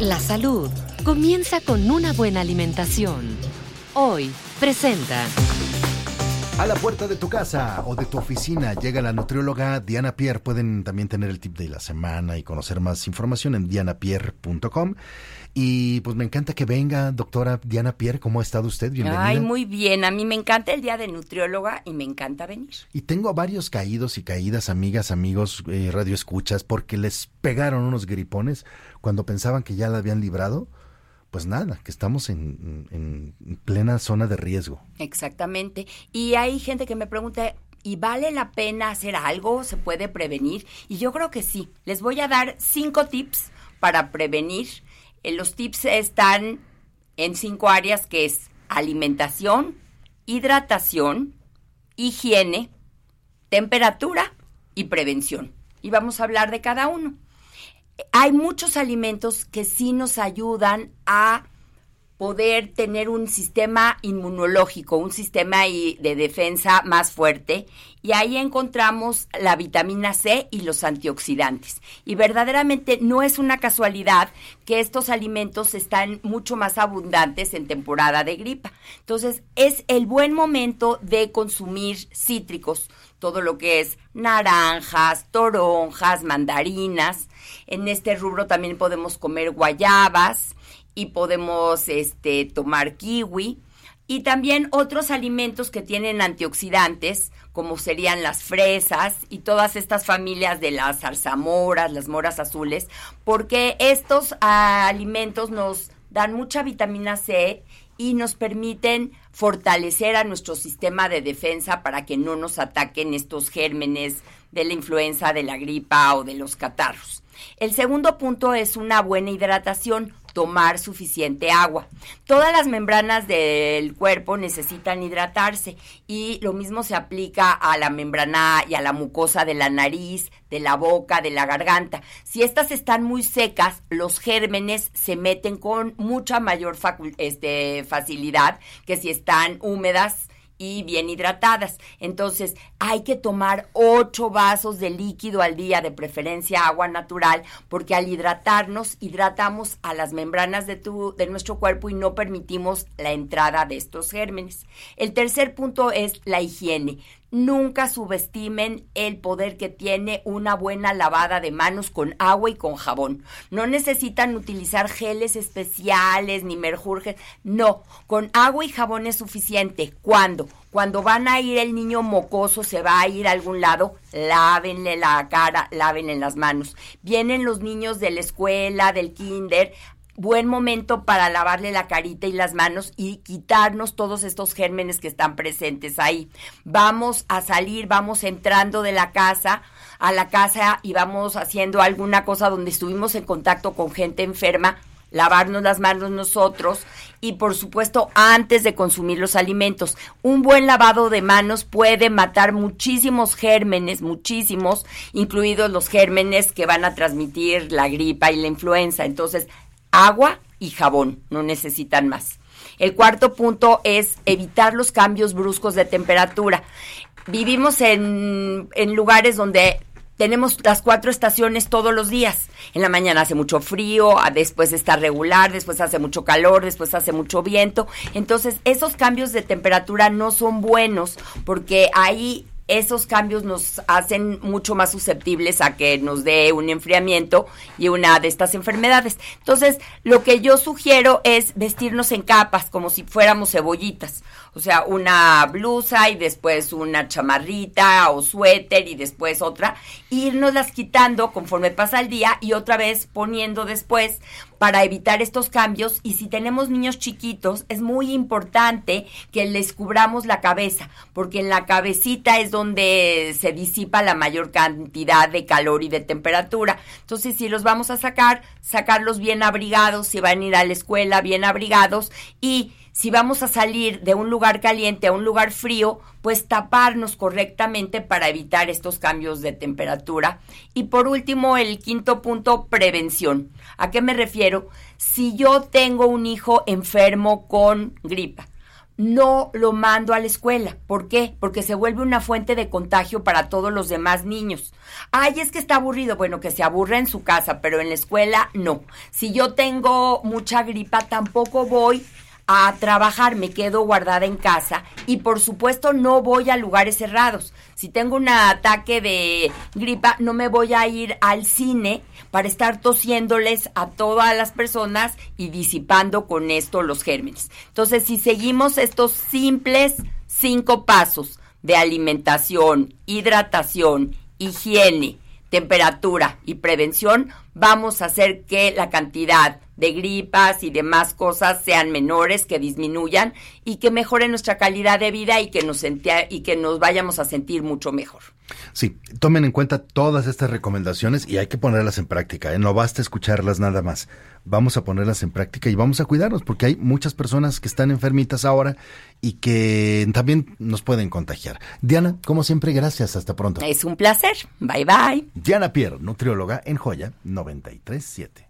La salud comienza con una buena alimentación. Hoy presenta. A la puerta de tu casa o de tu oficina llega la nutrióloga Diana Pierre. Pueden también tener el tip de la semana y conocer más información en dianapierre.com. Y pues me encanta que venga, doctora Diana Pierre. ¿Cómo ha estado usted? Bienvenida. Ay, muy bien. A mí me encanta el día de nutrióloga y me encanta venir. Y tengo varios caídos y caídas, amigas, amigos, eh, radioescuchas, porque les pegaron unos gripones cuando pensaban que ya la habían librado. Pues nada, que estamos en, en- en plena zona de riesgo. Exactamente. Y hay gente que me pregunta, ¿y vale la pena hacer algo? ¿Se puede prevenir? Y yo creo que sí. Les voy a dar cinco tips para prevenir. Eh, los tips están en cinco áreas que es alimentación, hidratación, higiene, temperatura y prevención. Y vamos a hablar de cada uno. Hay muchos alimentos que sí nos ayudan a poder tener un sistema inmunológico, un sistema de defensa más fuerte. Y ahí encontramos la vitamina C y los antioxidantes. Y verdaderamente no es una casualidad que estos alimentos están mucho más abundantes en temporada de gripa. Entonces es el buen momento de consumir cítricos, todo lo que es naranjas, toronjas, mandarinas. En este rubro también podemos comer guayabas y podemos este, tomar kiwi. Y también otros alimentos que tienen antioxidantes, como serían las fresas y todas estas familias de las zarzamoras, las moras azules, porque estos alimentos nos dan mucha vitamina C y nos permiten fortalecer a nuestro sistema de defensa para que no nos ataquen estos gérmenes de la influenza, de la gripa o de los catarros. El segundo punto es una buena hidratación, tomar suficiente agua. Todas las membranas del cuerpo necesitan hidratarse y lo mismo se aplica a la membrana y a la mucosa de la nariz, de la boca, de la garganta. Si estas están muy secas, los gérmenes se meten con mucha mayor este, facilidad que si están húmedas y bien hidratadas. Entonces, hay que tomar 8 vasos de líquido al día, de preferencia agua natural, porque al hidratarnos, hidratamos a las membranas de, tu, de nuestro cuerpo y no permitimos la entrada de estos gérmenes. El tercer punto es la higiene. Nunca subestimen el poder que tiene una buena lavada de manos con agua y con jabón. No necesitan utilizar geles especiales ni merjurjes. No, con agua y jabón es suficiente. ¿Cuándo? Cuando van a ir el niño mocoso, se va a ir a algún lado, lávenle la cara, lávenle las manos. Vienen los niños de la escuela, del kinder, buen momento para lavarle la carita y las manos y quitarnos todos estos gérmenes que están presentes ahí. Vamos a salir, vamos entrando de la casa a la casa y vamos haciendo alguna cosa donde estuvimos en contacto con gente enferma, lavarnos las manos nosotros y por supuesto antes de consumir los alimentos. Un buen lavado de manos puede matar muchísimos gérmenes, muchísimos, incluidos los gérmenes que van a transmitir la gripa y la influenza. Entonces, agua y jabón, no necesitan más. El cuarto punto es evitar los cambios bruscos de temperatura. Vivimos en, en lugares donde tenemos las cuatro estaciones todos los días. En la mañana hace mucho frío, después está regular, después hace mucho calor, después hace mucho viento. Entonces, esos cambios de temperatura no son buenos porque ahí esos cambios nos hacen mucho más susceptibles a que nos dé un enfriamiento y una de estas enfermedades. Entonces, lo que yo sugiero es vestirnos en capas, como si fuéramos cebollitas. O sea, una blusa y después una chamarrita o suéter y después otra. Irnoslas quitando conforme pasa el día y otra vez poniendo después para evitar estos cambios. Y si tenemos niños chiquitos, es muy importante que les cubramos la cabeza, porque en la cabecita es donde se disipa la mayor cantidad de calor y de temperatura. Entonces, si los vamos a sacar, sacarlos bien abrigados, si van a ir a la escuela bien abrigados y si vamos a salir de un lugar caliente a un lugar frío, pues taparnos correctamente para evitar estos cambios de temperatura. Y por último, el quinto punto, prevención. ¿A qué me refiero? Si yo tengo un hijo enfermo con gripa, no lo mando a la escuela. ¿Por qué? Porque se vuelve una fuente de contagio para todos los demás niños. Ay, es que está aburrido. Bueno, que se aburra en su casa, pero en la escuela no. Si yo tengo mucha gripa, tampoco voy a trabajar, me quedo guardada en casa y por supuesto no voy a lugares cerrados. Si tengo un ataque de gripa, no me voy a ir al cine para estar tosiéndoles a todas las personas y disipando con esto los gérmenes. Entonces, si seguimos estos simples cinco pasos de alimentación, hidratación, higiene, temperatura y prevención, vamos a hacer que la cantidad de gripas y demás cosas sean menores, que disminuyan y que mejore nuestra calidad de vida y que nos y que nos vayamos a sentir mucho mejor. Sí, tomen en cuenta todas estas recomendaciones y hay que ponerlas en práctica. ¿eh? No basta escucharlas nada más. Vamos a ponerlas en práctica y vamos a cuidarnos porque hay muchas personas que están enfermitas ahora y que también nos pueden contagiar. Diana, como siempre, gracias. Hasta pronto. Es un placer. Bye bye. Diana Pierre, nutrióloga en Joya 937.